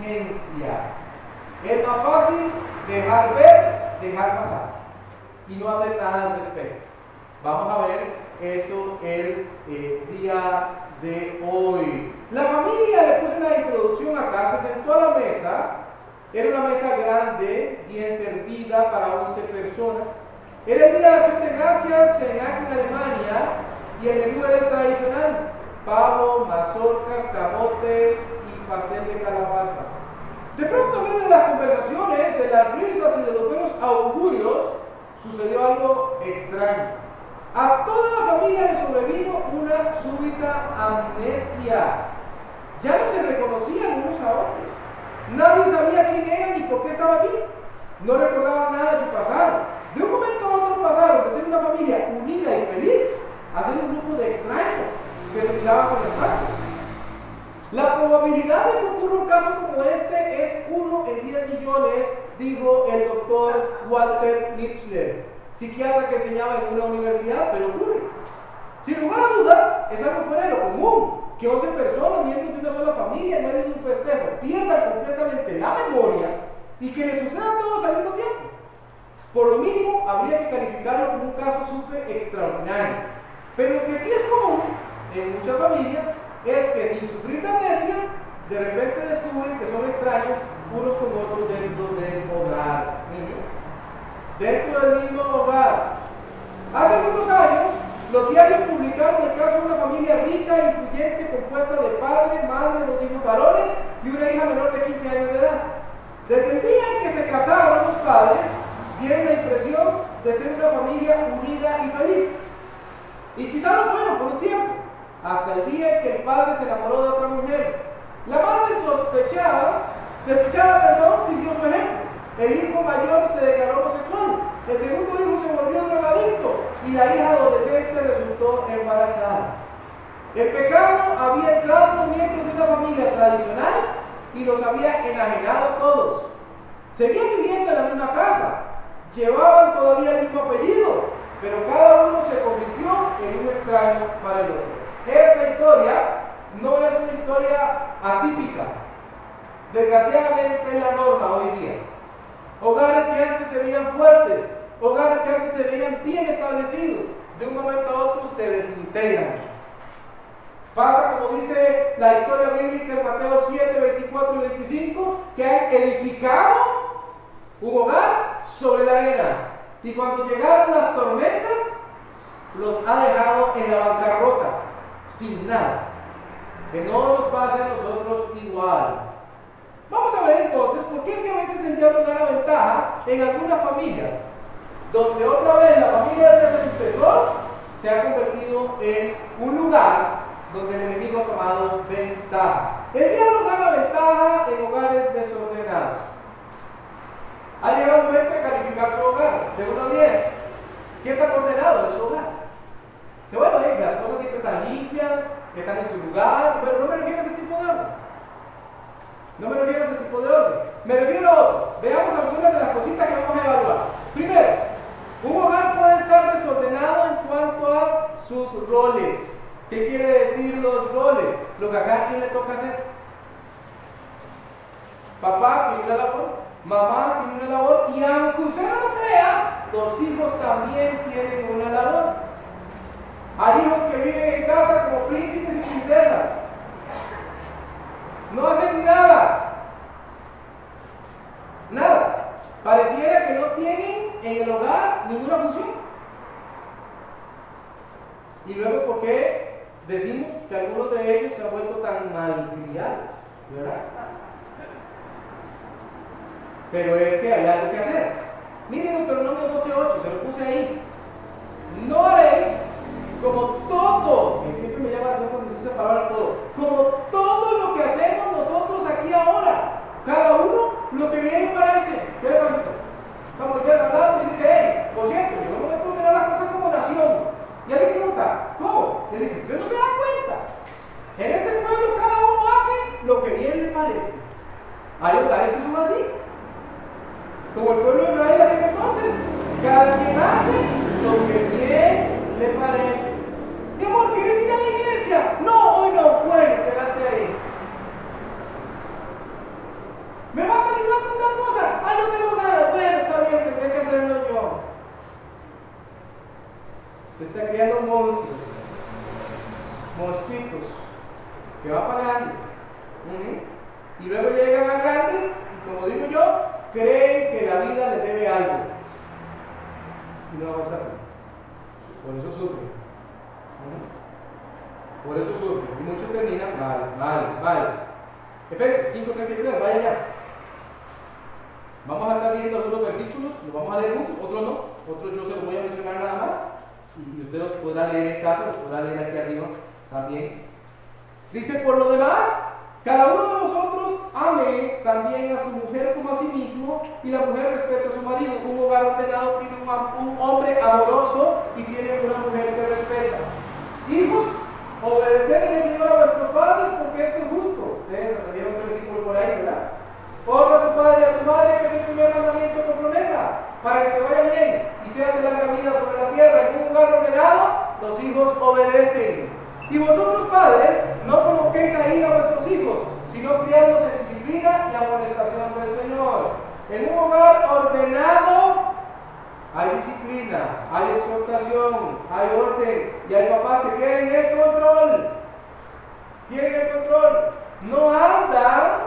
negligencia. Es más fácil dejar ver, dejar pasar y no hacer nada al respecto. Vamos a ver eso el eh, día de hoy. La familia, le puse una introducción acá, se sentó a la mesa. Era una mesa grande, bien servida para 11 personas. Era el día de acción de gracias en Alemania y el menú era tradicional: pavo, mazorcas, camotes pastel de calabaza. De pronto, en medio de las conversaciones, de las risas y de los buenos augurios, sucedió algo extraño. A toda la familia le sobrevino una súbita amnesia. Ya no se reconocían unos a otros. Nadie sabía quién era ni por qué estaba allí. No recordaban nada de su pasado. De un momento a otro pasaron de ser una familia unida y feliz a ser un grupo de extraños que se miraban con el La probabilidad de que ocurra un caso como este es uno en 10 millones, dijo el doctor Walter Mitchell, psiquiatra que enseñaba en una universidad, pero ocurre. Sin lugar a dudas, es algo fuera de lo común que 11 personas, miembros de una sola familia, en medio de un festejo, pierdan completamente la memoria y que le suceda a todos al mismo tiempo. Por lo mínimo, habría que calificarlo como un caso súper extraordinario. Pero lo que sí es común en muchas familias es que sin sufrir de de repente descubren que son extraños unos con otros dentro del hogar. Dentro del mismo hogar. Hace algunos años, los diarios publicaron el caso de una familia rica e influyente compuesta de padre, madre, dos hijos varones y una hija menor de 15 años de edad. Desde el día en que se casaron los padres, tienen la impresión de ser una familia unida y feliz. Y quizá lo fueron por un tiempo, hasta el día que el padre se enamoró de otra mujer. La madre sospechaba, despechada, perdón, siguió su ejemplo. El hijo mayor se declaró homosexual, el segundo hijo se volvió drogadicto y la hija adolescente resultó embarazada. El pecado había entrado en los miembros de una familia tradicional y los había enajenado a todos. Seguían viviendo en la misma casa, llevaban todavía el mismo apellido, pero cada uno se convirtió en un extraño para el otro. Esa historia no es una historia atípica. Desgraciadamente es la norma hoy día. Hogares que antes se veían fuertes, hogares que antes se veían bien establecidos, de un momento a otro se desintegran. Pasa como dice la historia bíblica en Mateo 7, 24 y 25, que han edificado un hogar sobre la arena. Y cuando llegaron las tormentas, los ha dejado en la bancarrota, sin nada. Que no nos pase a nosotros igual. Vamos a ver entonces por qué es que a veces el diablo da la ventaja en algunas familias, donde otra vez la familia del sucesor se ha convertido en un lugar donde el enemigo ha tomado ventaja. El diablo da la ventaja en hogares desordenados. Ha llegado el momento de calificar su hogar, de 1 a 10. ¿Quién está condenado de su hogar? Que bueno, eh, las cosas siempre están limpias, están en su lugar, pero no me refiero a ese tipo de orden. No me refiero a ese tipo de orden. Me refiero a. Veamos algunas de las cositas que vamos a evaluar. Primero, un hogar puede estar desordenado en cuanto a sus roles. ¿Qué quiere decir los roles? Lo que acá a quién le toca hacer. Papá tiene una labor, Mamá tiene una labor y aunque usted no lo crea, los hijos también tienen una labor. Hay hijos que viven en casa como príncipes y princesas. No hacen nada. Nada. Pareciera que no tienen en el hogar ninguna función. Y luego, ¿por qué decimos que algunos de ellos se han vuelto tan malcriados? ¿Verdad? Pero es que hay algo que hacer. Miren Deuteronomio 12.8, se lo puse ahí. No haréis como todo, que siempre me llama la atención cuando se palabra todo, como todo lo que hacemos nosotros aquí ahora, cada uno lo que viene para ese, ¿qué le parece? Como dice el me dice, hey, por cierto, yo no me puedo mirar las cosas como nación. Y alguien pregunta, ¿cómo? Le dice, usted no se da cuenta. En este pueblo cada uno hace lo que bien le parece. Hay lugares que son así. Como el pueblo de Israel aquí, entonces, cada quien hace para que te vaya bien y seas de larga vida sobre la tierra. En un hogar ordenado, los hijos obedecen. Y vosotros padres, no provoquéis a ir a vuestros hijos, sino criadlos en disciplina y amonestación del Señor. En un hogar ordenado hay disciplina, hay exhortación, hay orden y hay papás que quieren el control. Quieren el control. No andan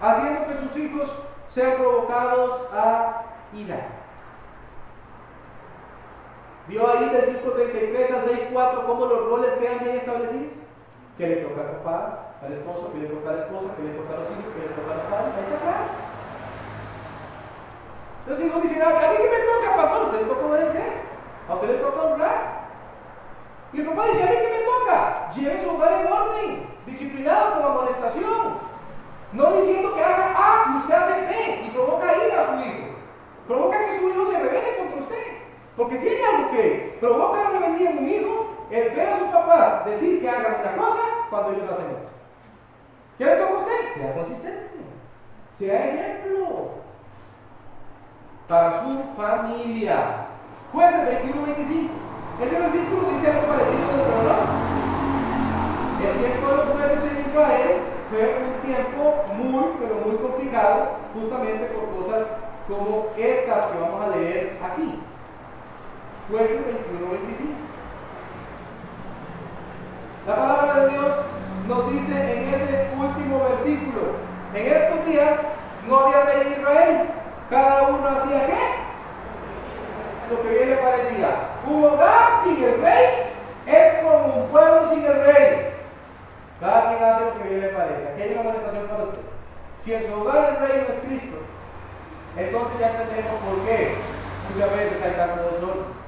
haciendo que sus hijos sean provocados a ira. ¿Vio ahí del 5.33 al 6.4 cómo los roles quedan bien establecidos? ¿Qué le toca al papá, al esposo? ¿Qué le toca a la esposa? ¿Qué le toca a los hijos? ¿Qué le toca a los padres? Ahí está claro. Los hijos dicen, a mí que me toca, pastor, a usted le toca obedecer, a usted le toca honrar. Y el papá dice, a mí que me toca, lleve su hogar en orden, disciplinado con amonestación. No diciendo que haga A y usted hace B y provoca ira a su hijo. Provoca que su hijo se revele contra usted. Porque si hay algo que provoca la rebeldía en un hijo, es ver a sus papás decir que hagan una cosa cuando ellos hacen otra. ¿Qué le toca a usted? Sea consistente. Sea ejemplo. Para su familia. Jueces 21-25. Ese versículo dice algo parecido de El tiempo de los jueces en Israel fue un tiempo muy, pero muy complicado, justamente por cosas como estas que vamos a leer aquí. Jueces 21, 25. La palabra de Dios nos dice en ese último versículo, en estos días no había rey en Israel, cada uno hacía qué? Lo que bien le parecía. Un hogar sin el rey es como un pueblo sin el rey. Cada quien hace lo que bien le parece. Aquí hay una amonestación para usted. Si en su hogar el rey no es Cristo, entonces ya entendemos por qué muchas veces hay tanto desorden.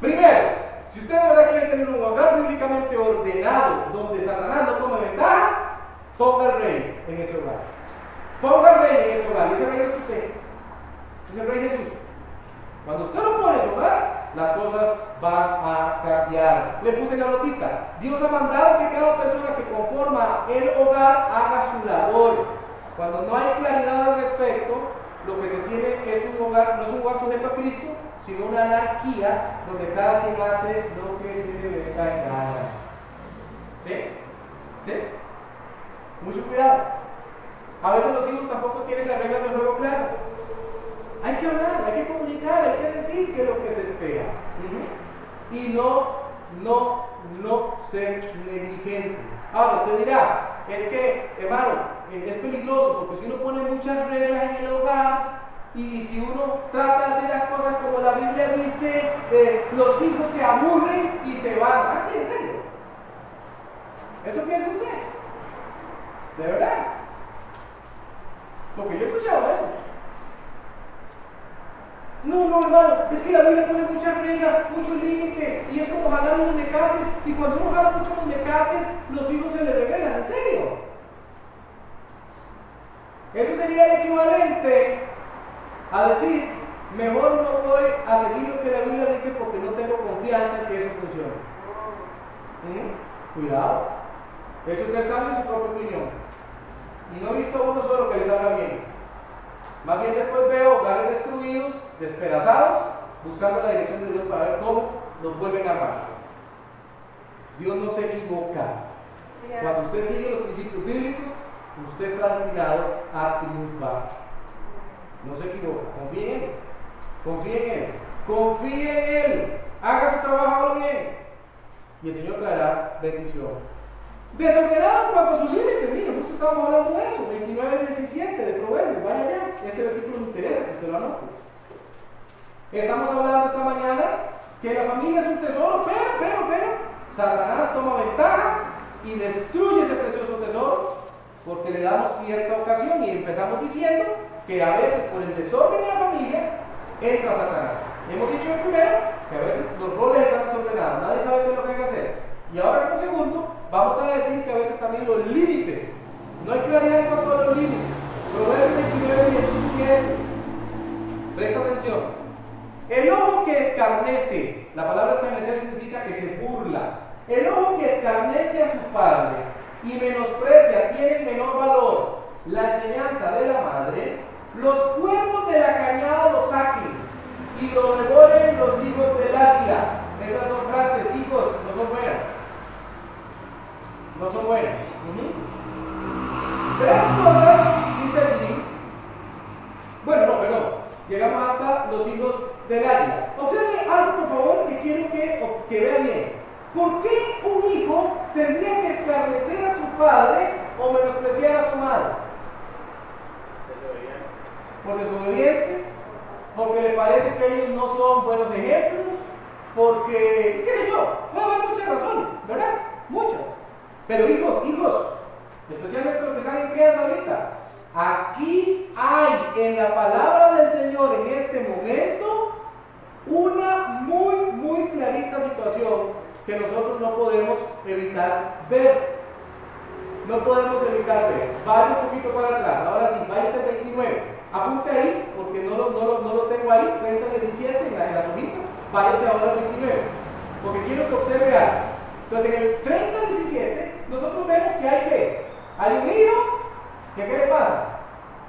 Primero, si usted de verdad quiere tener un hogar bíblicamente ordenado, donde Satanás no tome ventaja, ponga el rey en ese hogar. Ponga el rey en ese hogar. Y ese rey es usted. Es el rey Jesús. Cuando usted lo pone en su hogar, las cosas van a cambiar. Le puse la notita. Dios ha mandado que cada persona que conforma el hogar haga su labor. Cuando no hay claridad lo que se tiene es un hogar, no es un hogar sujeto a Cristo, sino una anarquía donde cada quien hace lo que se le venga en gana. ¿Sí? ¿Sí? Mucho cuidado. A veces los hijos tampoco tienen las reglas del juego claras. Hay que hablar, hay que comunicar, hay que decir qué es lo que se espera. Y no, no, no ser negligente. Ahora, usted dirá, es que, hermano, eh, es peligroso porque si uno pone muchas reglas en el hogar, y si uno trata de hacer las cosas como la Biblia dice, eh, los hijos se aburren y se van. Así, ah, en serio. ¿Eso piensa usted? ¿De verdad? Porque yo he escuchado eso. No, no, hermano, es que la Biblia pone muchas reglas, muchos límites, y es como jalar unos mecates, y cuando uno jala mucho los mecates, los hijos se le revelan, ¿en serio? Eso sería el equivalente a decir, mejor no voy a seguir lo que la Biblia dice porque no tengo confianza en que eso funcione. ¿Mm? Cuidado. Eso es el sabio en su propia opinión. Y no he visto uno solo que les haga bien. Más bien después veo hogares destruidos, despedazados, buscando la dirección de Dios para ver cómo nos vuelven a armar. Dios no se equivoca. Cuando usted sigue los principios bíblicos, usted está destinado a triunfar. No se equivoca. Confíe en Él. Confíe en Él. Confíe en Él. Haga su trabajo bien. Y el Señor traerá bendición. Desordenado en cuanto a sus límites. Mire, justo estábamos hablando de eso. 29 17 de Proverbios. Vaya allá. Este versículo me interesa que usted lo anote. Estamos hablando esta mañana que la familia es un tesoro, pero, pero, pero, Satanás toma ventaja y destruye ese precioso tesoro porque le damos cierta ocasión y empezamos diciendo que a veces por el desorden de la familia entra Satanás. Hemos dicho primero que a veces los roles están desordenados, nadie sabe qué es lo que hay que hacer. Y ahora como segundo, vamos a decir que a veces también los límites, no hay claridad en cuanto a los límites. Proverbios 29, 17. Presta atención. El ojo que escarnece, la palabra escarnecer significa que se burla. El ojo que escarnece a su padre y menosprecia, tiene menor valor la enseñanza de la madre, los cuervos de la cañada lo saquen y lo devoren los hijos del águila. Esas dos frases, hijos, no son buenas. No son buenas. Tres cosas, dice aquí. Bueno, no, perdón. Llegamos hasta los hijos del águila. Observe algo, por favor, que quiero que, que vea bien. ¿Por qué un hijo tendría que establecer a su padre o menospreciar a su madre? Por desobediente, porque le parece que ellos no son buenos ejemplos, porque, qué sé yo, puede haber muchas razones, ¿verdad? Muchas. Pero hijos, hijos, especialmente los que están en quedas ahorita, aquí hay en la palabra del Señor en este momento una muy, muy clarita situación que nosotros no podemos evitar ver. No podemos evitar ver. Vaya un poquito para atrás. Ahora sí, vaya el 29. Apunte ahí, porque no lo, no no lo tengo ahí, 30, 17 en, la, en las hojitas. Váyase ahora al 29. Porque quiero que observe algo. Entonces, en el 30, 17, nosotros vemos que hay que. Hay un hijo que, ¿qué le pasa?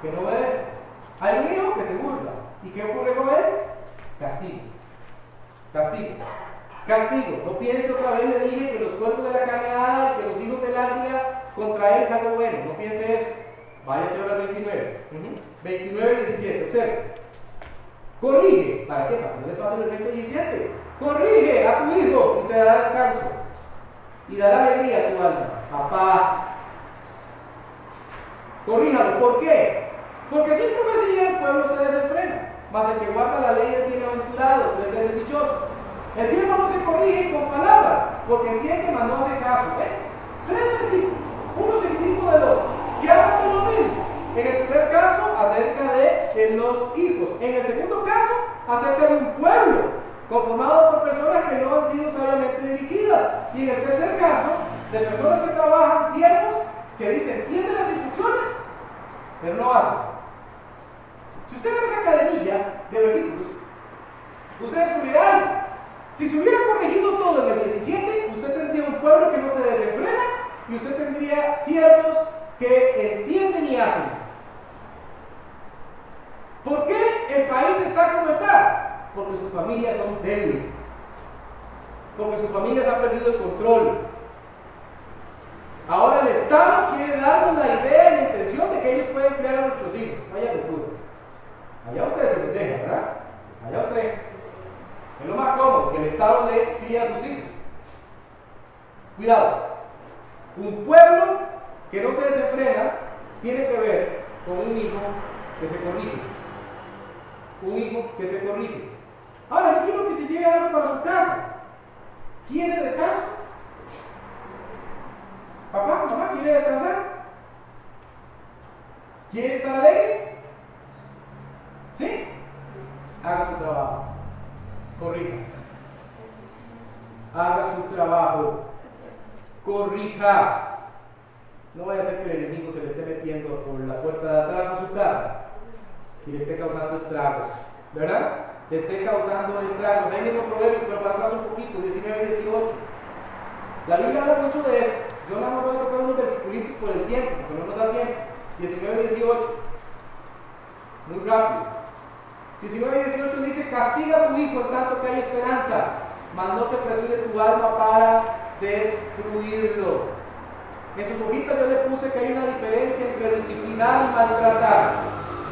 Que no obedece. Hay un hijo que se burla. ¿Y qué ocurre con él? Castigo. Castigo. Castigo. No piense otra vez, le dije que los cuerpos de la cañada y que los hijos del águila contra él es algo bueno. No piense eso. Váyase ahora al 29. 29 y 17. Observe. Corrige. ¿Para qué? Para que no le pase el 20 y 17. Corrige a tu hijo y te dará descanso. Y dará alegría a tu alma. A paz. Corríjalo. ¿Por qué? Porque sin profecía el pueblo se desenfrena. Mas el que guarda la ley es bienaventurado, tres veces dichoso. El siervo no se corrige con palabras, porque entiende, mas no hace caso. ¿eh? Tres versículos, uno seguidito del otro, que hablan de lo mismo. En el primer caso, acerca de los hijos. En el segundo caso, acerca de un pueblo, conformado por personas que no han sido sabiamente dirigidas. Y en el tercer caso, de personas que trabajan, siervos, que dicen, entienden las instrucciones, pero no hacen. Si usted ve esa cadenilla de versículos, usted descubrirá si se hubiera corregido todo en el 17, usted tendría un pueblo que no se desenfrena y usted tendría siervos que entienden y hacen. ¿Por qué el país está como está? Porque sus familias son débiles. Porque sus familias han perdido el control. Ahora el Estado quiere darnos la idea y la intención de que ellos pueden crear a nuestros hijos. Vaya cultura. Allá ustedes se los dejan, ¿verdad? Allá ustedes. Es lo más cómodo, que el Estado le cría a sus hijos. Cuidado. Un pueblo que no se desenfrena tiene que ver con un hijo que se corrige. Un hijo que se corrige. Ahora, yo quiero que se lleve algo para su casa. ¿Quiere descanso? Papá, mamá, ¿quiere descansar? ¿Quiere estar alegre? ¿Sí? Haga su trabajo corrija. Haga su trabajo. Corrija. No vaya a ser que el enemigo se le esté metiendo por la puerta de atrás a su casa y le esté causando estragos. ¿Verdad? Le esté causando estragos. Ahí mismo proverbio, pero para atrás un poquito, 19 y 18. La Biblia habla mucho de eso. Yo nada más voy a tocar unos versículos por el tiempo, porque no nos da tiempo. 19 y 18. Muy rápido. 19 y 18 dice, castiga a tu hijo en tanto que hay esperanza, mas no se apresure tu alma para destruirlo. En sus hojitas yo le puse que hay una diferencia entre disciplinar y maltratar.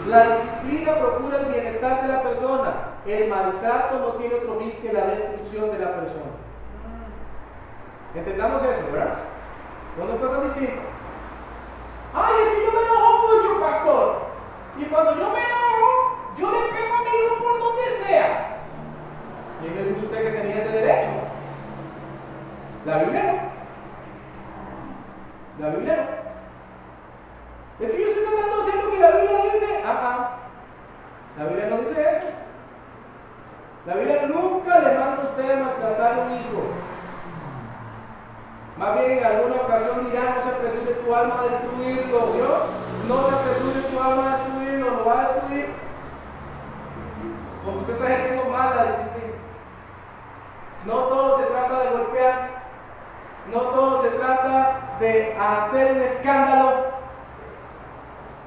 La disciplina procura el bienestar de la persona. El maltrato no tiene otro fin que la destrucción de la persona. Entendamos eso, ¿verdad? Son dos cosas distintas. Ay, es que yo me enojo mucho, pastor. Y cuando yo me enojo, yo le pego a mi hijo por donde sea. ¿Quién le dijo usted que tenía ese derecho? La Biblia no. La Biblia no. Es que yo estoy tratando de hacer lo que la Biblia dice. Ah. La Biblia no dice eso. La Biblia nunca le manda a usted a maltratar a un hijo. Más bien en alguna ocasión dirá, no se apresure tu alma a destruirlo, Dios. No se apresure tu alma a destruirlo, lo va a destruir. Porque usted está ejerciendo mal la disciplina. No todo se trata de golpear. No todo se trata de hacer un escándalo.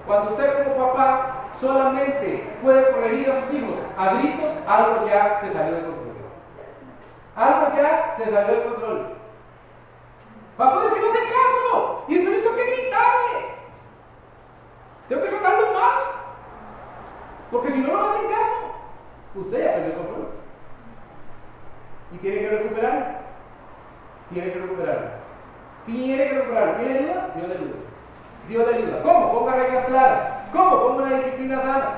Cuando usted como papá solamente puede corregir a sus hijos a gritos, algo ya se salió de control. Algo ya se salió de control. Pastores que no hacen caso. Y entonces tengo que gritarles. Tengo que tratarlos mal. Porque si no, no hacen caso. Usted ya perdió el control. Y tiene que recuperar. Tiene que recuperar. Tiene que recuperar. ¿Tiene ayuda? Dios le ayuda. Dios le ayuda. ¿Cómo? Ponga reglas claras. ¿Cómo? Ponga una disciplina sana.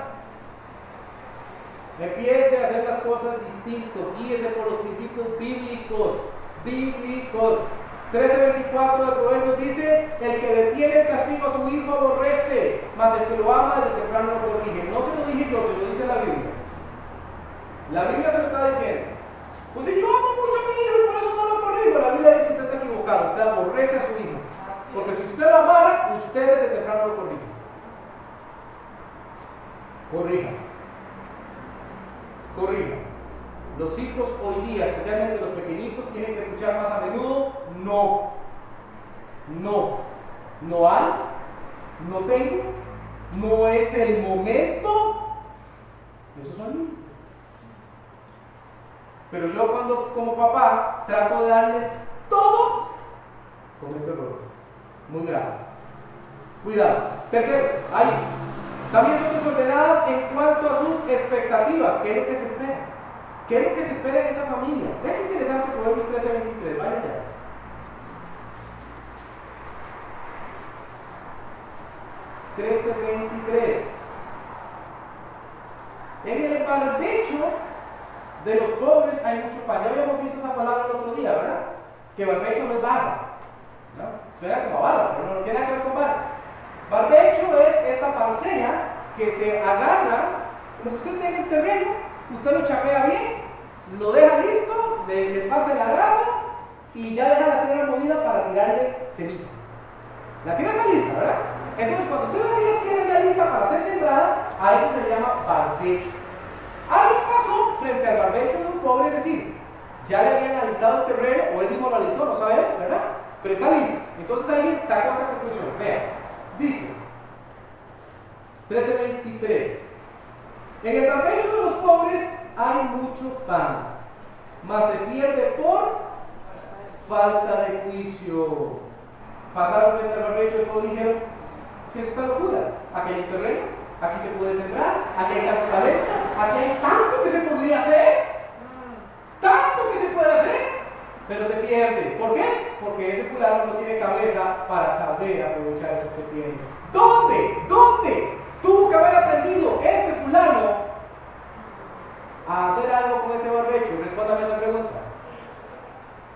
Empiece a hacer las cosas distinto. Guíese por los principios bíblicos. Bíblicos. 13.24 de Proverbios dice, el que detiene el castigo a su hijo aborrece, mas el que lo ama desde temprano lo corrige. No se lo dije yo, se lo dice la Biblia. La Biblia se lo está diciendo. Pues si yo amo mucho a mi hijo y por eso no lo corrijo, la Biblia dice que usted está equivocado, usted aborrece a su hijo. Porque si usted lo amara, usted desde temprano lo corrige. Corrija. Corrija. Los hijos hoy día, especialmente los pequeñitos, tienen que escuchar más a menudo no. No. No hay. No tengo. No es el momento. Esos son niños. Pero yo cuando como papá trato de darles todo, cometo errores muy graves. Cuidado. Tercero, ahí. También son desordenadas en cuanto a sus expectativas. ¿Qué es lo que se espera? ¿Qué es lo que se espera en esa familia? Vean qué interesante Proverbios 13 23. Vaya ya. Trece veintitrés. En el barbecho de los pobres hay mucho pan. Ya habíamos visto esa palabra el otro día, ¿verdad? Que barbecho no es barba. ¿no? Suena como barba, pero no tiene nada que ver con barba. Barbecho es esta parcela que se agarra, como usted tiene el terreno, usted lo chapea bien, lo deja listo, le, pasa el agrado y ya deja la tierra movida para tirarle semilla. La tierra está lista, ¿verdad? Entonces, cuando usted ve si la tierra ya lista para ser sembrada, a eso se le llama barbecho. Algo pasó frente al barbecho de un pobre, es decir, ya le habían alistado el terreno, o él mismo lo alistó, no sabemos, ¿verdad? Pero está listo. Entonces alguien sacó esta conclusión. Vean, dice 13.23. En el barbecho de los pobres hay mucho pan, mas se pierde por falta de juicio. Pasaron frente al pobre y dijeron, ¿qué es esta locura? Aquí hay terreno, aquí se puede sembrar, aquí hay tanto talento, aquí hay tanto que se podría hacer, tanto que se puede hacer, pero se pierde. ¿Por qué? Porque ese fulano no tiene cabeza para saber aprovechar eso que tiene. ¿Dónde? ¿Dónde? Tuvo que haber aprendido este fulano a hacer algo con ese barbecho. Respóndame esa pregunta.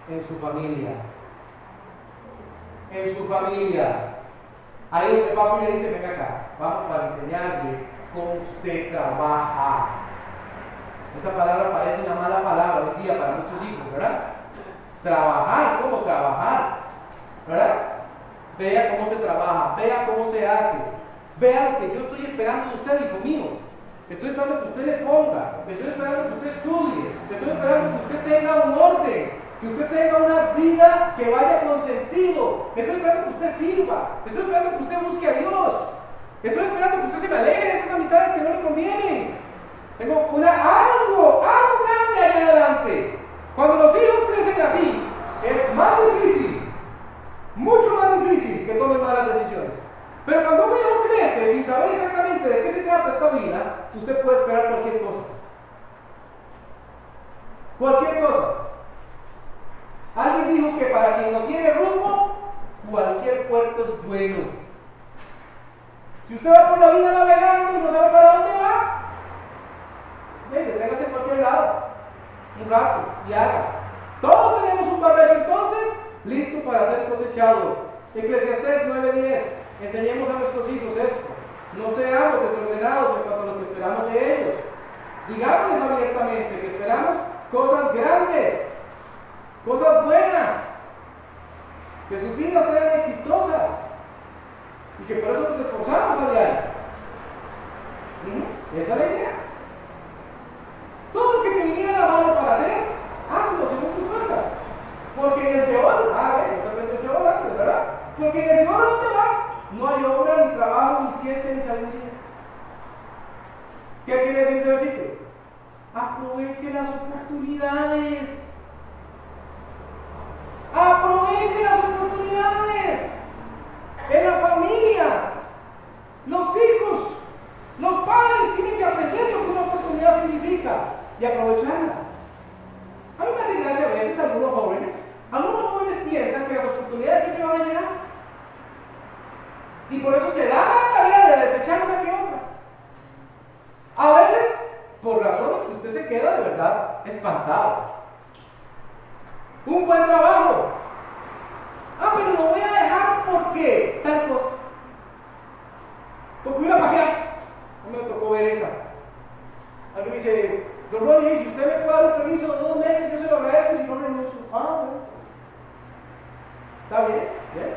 En su familia. En su familia. Ahí donde papi le dice, venga acá, vamos para enseñarle cómo usted trabaja. Esa palabra parece una mala palabra hoy día para muchos hijos, ¿verdad? Trabajar, ¿cómo trabajar? ¿Verdad? Vea cómo se trabaja, vea cómo se hace. Vea lo que yo estoy esperando de usted, hijo mío. Estoy esperando que usted le ponga, estoy esperando que usted estudie, estoy esperando que usted tenga un orden, que usted tenga una vida que vaya con sentido. Estoy esperando que usted sirva, estoy esperando que usted busque a Dios. Estoy esperando que usted se me alegre de esas amistades que no le convienen. Tengo una, algo, algo grande allá adelante. Cuando los hijos crecen así, es más difícil, mucho más difícil que tomen malas decisiones. Pero cuando un hijo crece sin saber exactamente de qué se trata esta vida, usted puede esperar cualquier cosa. Cualquier cosa. Alguien dijo que para quien no tiene rumbo, cualquier puerto es bueno. Si usted va por la vida navegando y no sabe para dónde va, deténgase en cualquier lado, un rato y haga. Todos tenemos un barbecho entonces listo para ser cosechado. Eclesiastés 9:10. Enseñemos a nuestros hijos esto. No seamos desordenados en cuanto a lo que esperamos de ellos. Digámosles abiertamente que esperamos cosas grandes, cosas buenas, que sus vidas sean exitosas y que por eso nos esforzamos a diario. ¿Mm? Esa es. Todo lo que te viniera a la mano para hacer, hazlo según tus fuerzas. Porque en el Seol, ah, bueno, se aprende el Seol antes, ¿verdad? Porque en el Seol, ¿dónde vas? No hay obra, ni trabajo, ni ni sabiduría. ¿Qué quiere decir ese versículo? Aproveche las oportunidades. Aproveche las oportunidades. En la familia, los hijos, los padres tienen que aprender lo que una oportunidad significa y aprovecharla. A mí me hace gracia a veces algunos jóvenes. Algunos jóvenes piensan que las oportunidades siempre van a llegar. Y por eso se da la tarea de desechar una que otra. A veces, por razones que usted se queda de verdad espantado. Un buen trabajo. Ah, pero lo voy a dejar porque tal cosa. Porque voy a pasear. Mí me tocó ver esa. Alguien me dice, don Ronnie, si usted me puede dar un permiso de dos meses, yo se lo agradezco si no renuncio. Ah, bueno. Está bien, bien.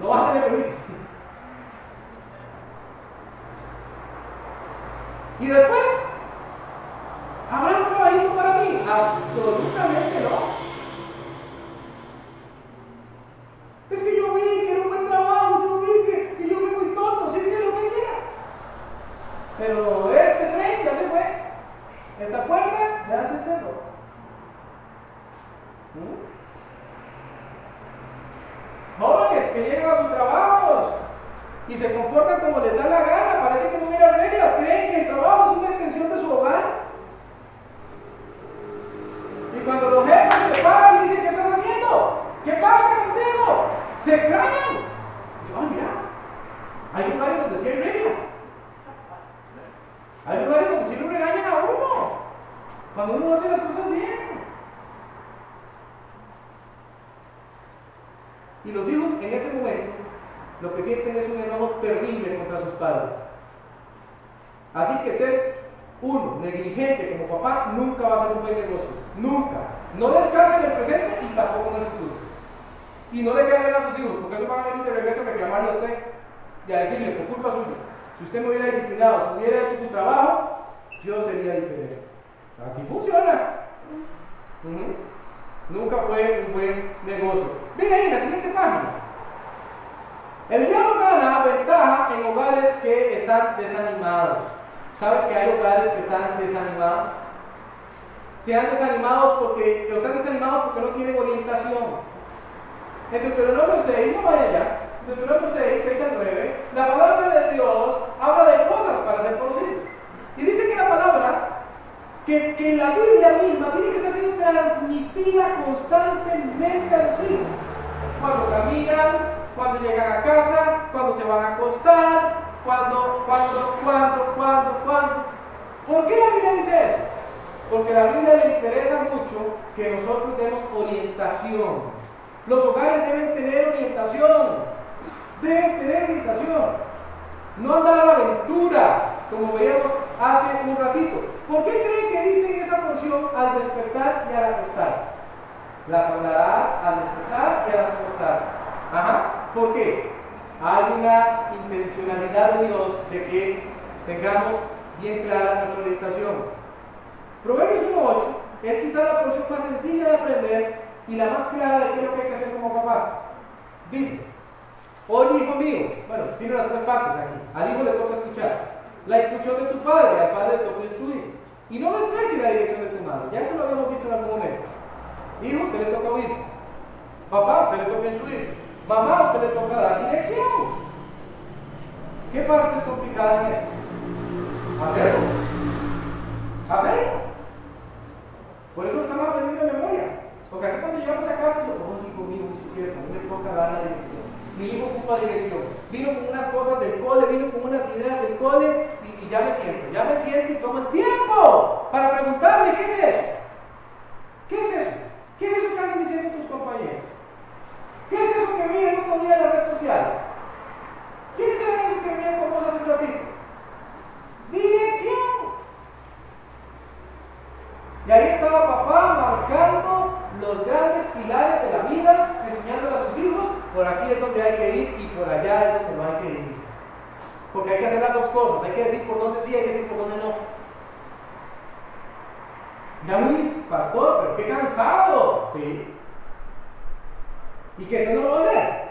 No vas a tener permiso. Y después, ¿habrá un trabajito para mí? Absolutamente no. Es que yo vi que era un buen trabajo, yo vi que, que yo fui muy tonto, sí, sí, lo que quiera. Pero este tren ya se fue. Esta puerta ya se cerró. ¿Mm? Jóvenes que llegan a sus trabajos y se comportan como les da la gana, parece que no hubiera reglas, creen que el trabajo es una extensión de su hogar. Y cuando los jefes se paran y dicen, ¿qué estás haciendo? ¿Qué pasa contigo? Se extrañan. Dicen, oh, mira, hay lugares donde sí hay reglas. Hay lugares donde sí lo regañan a uno. Cuando uno hace las cosas bien. Y los hijos en ese momento lo que sienten es un enojo terrible contra sus padres. Así que ser uno negligente como papá nunca va a ser un buen negocio. Nunca. No descansa en el presente y tampoco en el futuro. Y no le queden a sus hijos, porque eso van a venir de regreso a reclamarle a usted y a decirle, por culpa suya, si usted me hubiera disciplinado, si hubiera hecho su trabajo, yo sería diferente. Así funciona. Nunca fue un buen negocio. Ven ahí la siguiente página. El diablo gana ventaja en hogares que están desanimados. ¿Sabe que hay hogares que están desanimados? Se han desanimado porque, están desanimados porque no tienen orientación. En Deuteronomio 6, no vaya allá, Deuteronomio 6, 6 al 9, la palabra de Dios habla de cosas para ser conocidos. Y dice que la palabra, que, que la Biblia misma tiene que siendo transmitida constantemente a los hijos. Cuando caminan, cuando llegan a casa, cuando se van a acostar, cuando, cuando, cuando, cuando, cuando. ¿Por qué la Biblia dice eso? Porque a la Biblia le interesa mucho que nosotros demos orientación. Los hogares deben tener orientación. Deben tener orientación. No andar a la aventura, como veíamos hace un ratito. ¿Por qué creen que dicen esa porción al despertar y al acostar? Las hablarás al despertar y al acostar. Ajá. ¿Por qué? Hay una intencionalidad de Dios de que tengamos bien clara nuestra orientación. Proverbios 1.8 es quizá la porción más sencilla de aprender y la más clara de qué es lo que hay que hacer como papás. Dice, Oye, hijo mío, bueno, tiene las tres partes aquí. Al hijo le toca escuchar. La instrucción de su padre, al padre le toca instruir. Y no desprecie la dirección de tu madre. Ya esto lo habíamos visto en algún momento. Hijo, usted le toca oír. Papá, usted le toca instruir. Mamá, usted le toca dar dirección. ¿Qué parte es complicada en esto? Hacerlo. Hacerlo. Por eso estamos aprendiendo de memoria. Porque así cuando llegamos a casa, lo como hijo mío, si es cierto, no me toca dar la dirección. Mi hijo ocupa dirección. Vino con unas cosas del cole, vino con unas ideas del cole y, y ya me siento. Ya me siento y tomo el tiempo para preguntarle, ¿qué es eso? ¿Qué es eso? ¿Qué es eso que están diciendo tus compañeros? ¿Qué es eso que vi el otro día en la red social? ¿Qué es eso que vi con cosas en ratito? Dirección. Y ahí estaba papá marcando los grandes pilares de la vida, enseñándole a sus hijos, por aquí es donde hay que ir y por allá es donde no hay que ir. Porque hay que hacer las dos cosas, hay que decir por dónde sí, hay que decir por dónde no. Ya muy, pastor, pero qué cansado. Sí. ¿Y qué? ¿No lo va a hacer?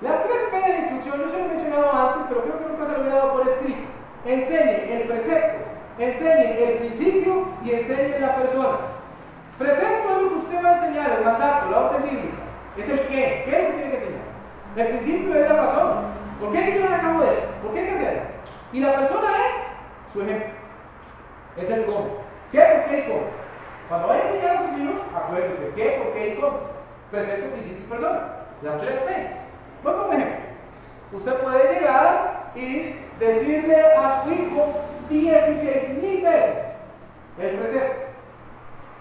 Las tres P de la instrucción, yo se lo he mencionado antes, pero creo que nunca se lo había dado por escrito. Enseñe el precepto, enseñe el principio y enseñe la persona. Precepto es lo que usted va a enseñar, el mandato, la orden bíblica. Es el qué, qué es lo que tiene que enseñar. El principio es la razón. ¿Por qué hay que llevar a cabo eso? ¿Por qué hay que hacerlo? Y la persona es su ejemplo. Es el cómo. ¿Qué, por qué y cómo? Cuando vaya a enseñar a sus hijos, acuérdense qué, por qué y cómo. Precepto, principio y persona. Las tres P. Pongo un ejemplo. Usted puede llegar y decirle a su hijo 16 mil veces el precepto.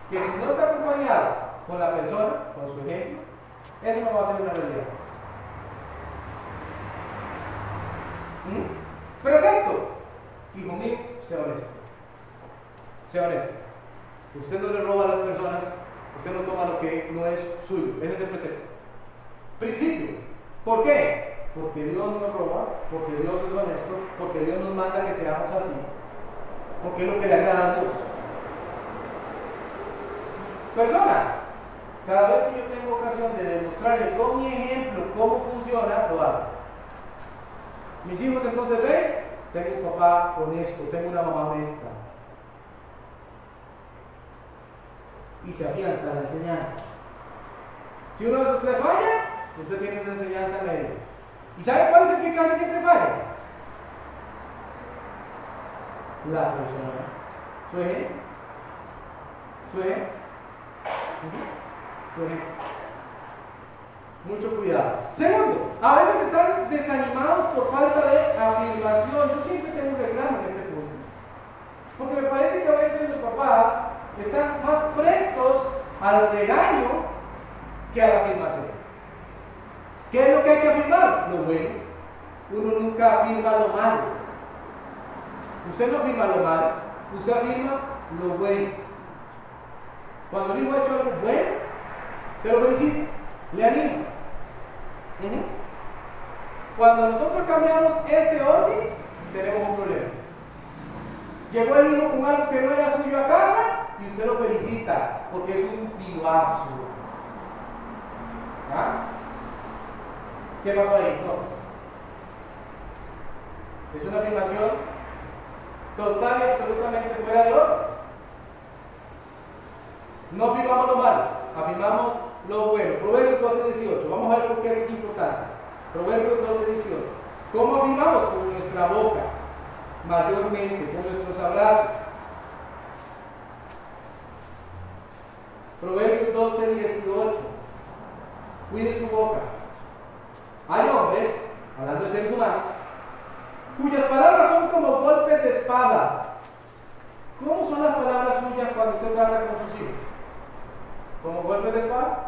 Que si no está acompañado con la persona, su ejemplo, eso no va a ser una realidad. ¿Mm? Precepto. Hijo mío, sea honesto. Sea honesto. Usted no le roba a las personas, usted no toma lo que no es suyo. Ese es el precepto. Principio. ¿Por qué? Porque Dios no roba, porque Dios es honesto, porque Dios nos manda que seamos así, porque es lo que le agrada a Dios. Persona, cada vez que yo tengo ocasión de demostrarle con mi ejemplo cómo funciona, lo hago. Mis hijos entonces ven, tengo un papá honesto, tengo una mamá honesta. Y se afianza la enseñanza. Si uno de esos tres falla, usted tiene una enseñanza media. ¿Y sabe cuál es el que casi siempre falla? La persona. ¿Su eje? ¿Su? Mucho cuidado. Segundo, a veces están desanimados por falta de afirmación. Yo siempre tengo un reclamo en este punto. Porque me parece que a veces los papás están más prestos al regaño que a la afirmación. ¿Qué es lo que hay que afirmar? Lo bueno. Uno nunca afirma lo malo. Usted no afirma lo malo, usted afirma lo bueno. Cuando el hijo ha hecho algo bueno, te lo felicito, le animo. Cuando nosotros cambiamos ese orden, tenemos un problema. Llegó el hijo con algo que no era suyo a casa y usted lo felicita porque es un vivazo. ¿Ah? ¿Qué pasó ahí? No. Es una afirmación total y absolutamente fuera de orden. No afirmamos lo malo, afirmamos lo bueno. Proverbios 12, 18. Vamos a ver por qué es importante. Proverbios 12, 18. ¿Cómo afirmamos? Con nuestra boca, mayormente, con nuestros abrazos. Proverbios 12, 18. Cuide su boca. Hay hombres, hablando de seres humanos, cuyas palabras son como golpes de espada. ¿Cómo son las palabras suyas cuando usted trata con sus hijos? ¿Como golpes de espada?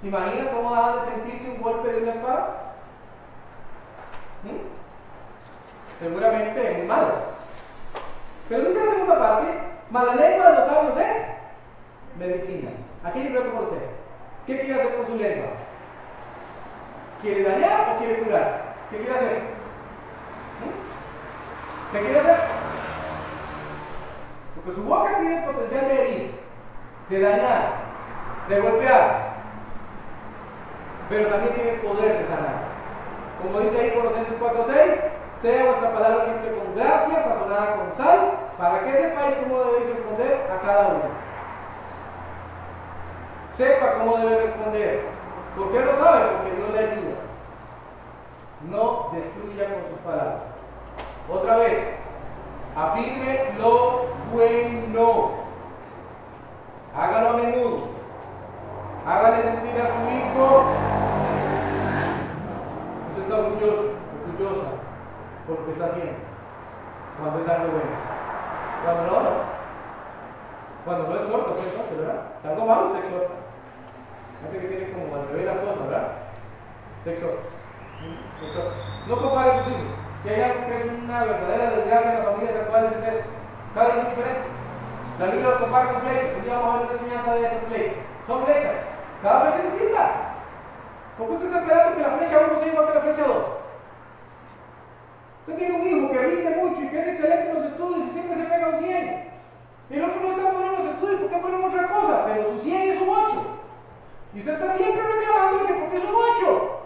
¿Se imagina cómo ha de sentirse un golpe de una espada? ¿Mm? Seguramente muy malo. Pero dice la segunda parte, mala lengua de los sabios es medicina. Aquí yo pregunto por usted. ¿Qué quiere hacer con su lengua? ¿Quiere dañar o quiere curar? ¿Qué quiere hacer? ¿Mm? ¿Qué quiere hacer? Porque su boca tiene el potencial de herir, de dañar, de golpear, pero también tiene poder de sanar. Como dice ahí Colosenses 4.6, sea vuestra palabra siempre con gracia, sazonada con sal, para que sepáis cómo debéis responder a cada uno. Sepa cómo debe responder. ¿Por qué lo sabe? Porque Dios le ayuda. No destruya con sus palabras. Otra vez, afirme lo bueno. Hágalo a menudo. Hágale sentir a su hijo. Usted está orgulloso, orgullosa por lo que está haciendo. Cuando es algo bueno. Cuando no. Cuando no exhorta, usted entonces, ¿verdad? Si algo malo, usted exhorta. Gente que tiene como al revés las cosas, ¿verdad? Te exhorta. No compare sus hijos. Si hay algo que es una verdadera desgracia en las familias actuales es eso. Cada uno es diferente. La Biblia los compara con flechas. Día vamos a ver una enseñanza de esas flechas. Son flechas. Cada flecha es distinta. ¿Por qué usted está esperando que la flecha 1 sea igual que la flecha 2? Usted tiene un hijo que rinde mucho y que es excelente en los estudios y siempre se pega un 100. Y el otro no está en los estudios porque bueno en otra cosa, pero su 100 es un 8. Y usted está siempre reclamando que porque es un 8.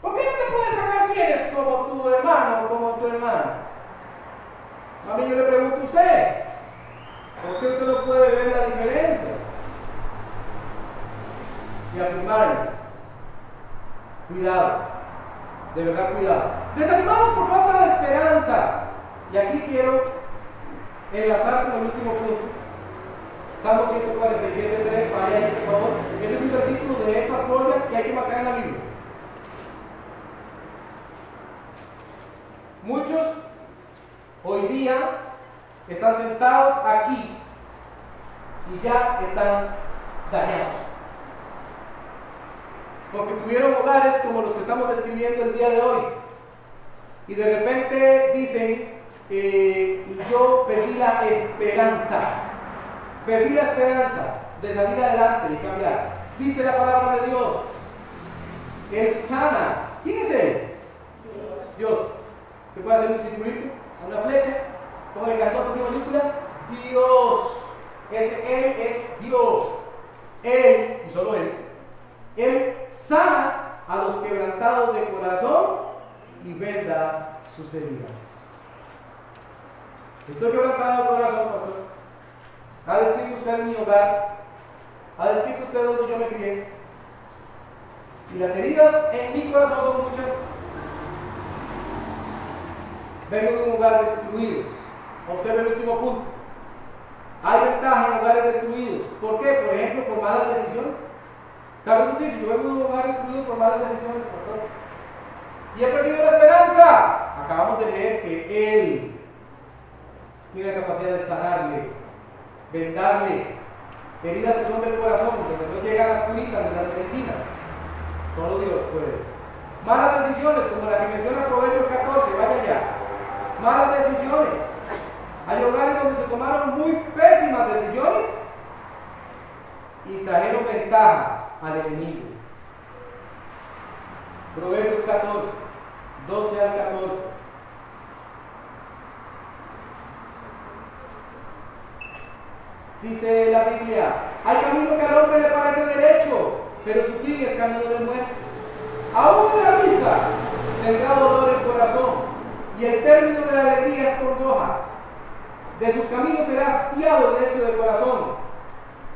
¿Por qué no te puedes sacar 100 como tu hermano o como tu hermana? A mí yo le pregunto a usted, ¿por qué usted no puede ver la diferencia? Y afirmarle, cuidado, de verdad cuidado. Desanimados por falta de esperanza. Y aquí quiero enlazar con el último punto. Salmo 147, 3, vaya ahí por favor. Este es un versículo de esas joyas que hay que marcar en la Biblia. Muchos hoy día están sentados aquí y ya están dañados. Porque tuvieron hogares como los que estamos describiendo el día de hoy. Y de repente dicen, eh, yo perdí la esperanza. Perdí la esperanza de salir adelante y cambiar. Dice la palabra de Dios. Él sana. ¿Quién es Él? Dios. ¿Se puede hacer un circulito? ¿Una flecha? ¿Cómo le cantó así mayúscula? Dios. Ese Él es Dios. Él, y solo Él, Él sana a los quebrantados de corazón y venda sus heridas. Estoy quebrantado de corazón, pastor. ¿Ha descrito usted mi hogar? ¿Ha descrito usted donde yo me crié? Y las heridas en mi corazón son muchas. Vengo de un hogar destruido. Observe el último punto. Hay ventaja en hogares destruidos. ¿Por qué? Por ejemplo, por malas decisiones. Tal vez usted dice, yo vengo de un hogar destruido por malas decisiones, pastor. Y he perdido la esperanza. Acabamos de leer que Él tiene la capacidad de sanarle, vendarle heridas que son del corazón, porque no llegan las curitas de las medicinas. Solo Dios puede. Malas decisiones, como la que menciona Proverbios 14, vaya allá. Malas decisiones. Hay hogares donde se tomaron muy pésimas decisiones y trajeron ventaja al enemigo. Proverbios 14, 12 al 14. Dice la Biblia, hay camino que al hombre le parece derecho, pero su fin es camino de muerte. Aún de la risa tendrá dolor el corazón, y el término de la alegría es congoja. De sus caminos será hastiado el necio del corazón,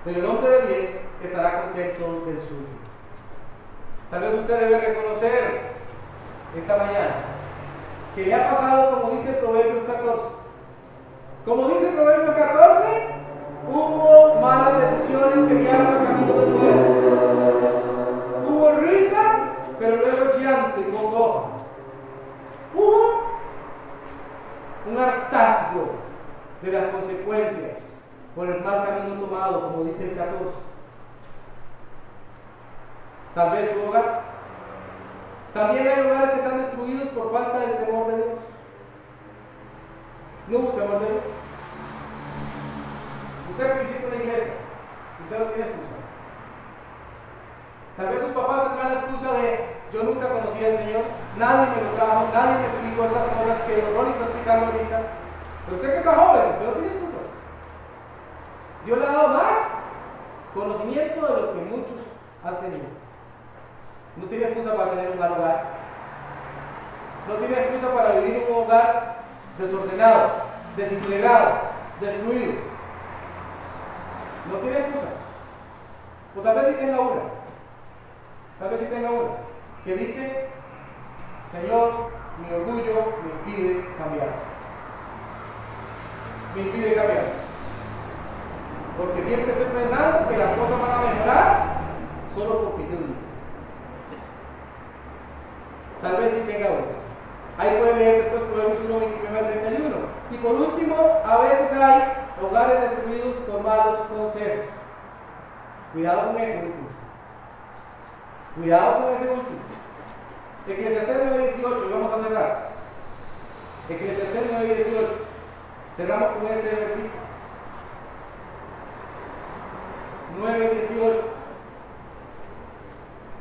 pero el hombre de bien estará contento del suyo. Tal vez usted debe reconocer esta mañana que ya ha pasado como dice Proverbios 14. Como dice Proverbios 14, hubo malas decisiones que guiaron al camino del muerte. Hubo risa, pero luego llanto y congoja. Hubo un hartazgo de las consecuencias por el mal camino tomado, como dice el 14. Tal vez su hogar. También hay hogares que están destruidos por falta del temor de Dios. No hubo temor de Dios. Usted que visita una iglesia, usted no tiene excusa. Tal vez sus papás tendrán la excusa de yo nunca conocí al Señor, nadie me lo trajo, nadie me explicó estas cosas que Ronnie está explicando ahorita. Pero usted que está joven, usted no tiene excusa. Dios le ha dado más conocimiento de lo que muchos han tenido. No tiene excusa para tener un hogar. No tiene excusa para vivir en un hogar desordenado, desintegrado, destruido. No tiene excusa. Pues tal vez sí tenga una. Tal vez sí tenga una. Que dice, Señor, mi orgullo me impide cambiar. Me impide cambiar. Porque siempre estoy pensando que las cosas van a mejorar solo porque yo digo. Tal vez sí tenga una. Ahí puede leer después Proverbios 1, 29 al 31. Y por último, a veces hay hogares destruidos por malos consejos. Cuidado con ese último. Cuidado con ese último. Eclesiastés 9, 18, y vamos a cerrar. Eclesiastés 9, 18. Cerramos con ese versículo. 9, 18.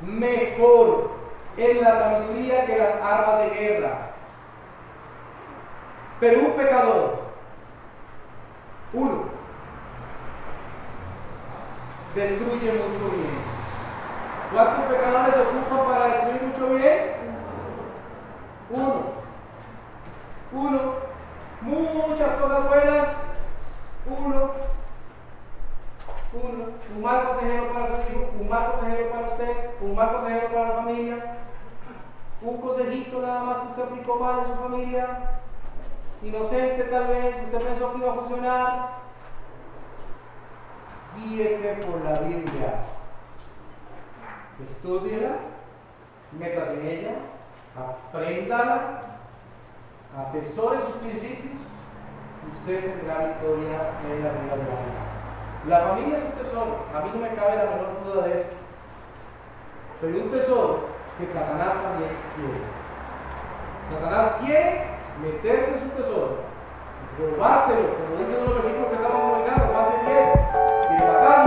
Mejor es la sabiduría que las armas de guerra. Pero un pecador, uno, destruye mucho bien. ¿Cuántos pecadores ocupan para destruir mucho bien? Uno. Uno. Muchas cosas buenas. Uno. Uno. Un mal consejero para su hijo, un mal consejero para usted, un mal consejero para la familia, un consejito nada más que usted aplicó mal en su familia, inocente tal vez, usted pensó que iba a funcionar. Guíese por la Biblia. Estudiela, métase en ella, apréndala, atesore sus principios usted tendrá victoria en la vida de la vida. La familia es un tesoro, a mí no me cabe la menor duda de eso. Soy un tesoro que Satanás también quiere. Satanás quiere meterse en su tesoro, robárselo, como dicen los versículos que estamos comentando, más de 10, y matar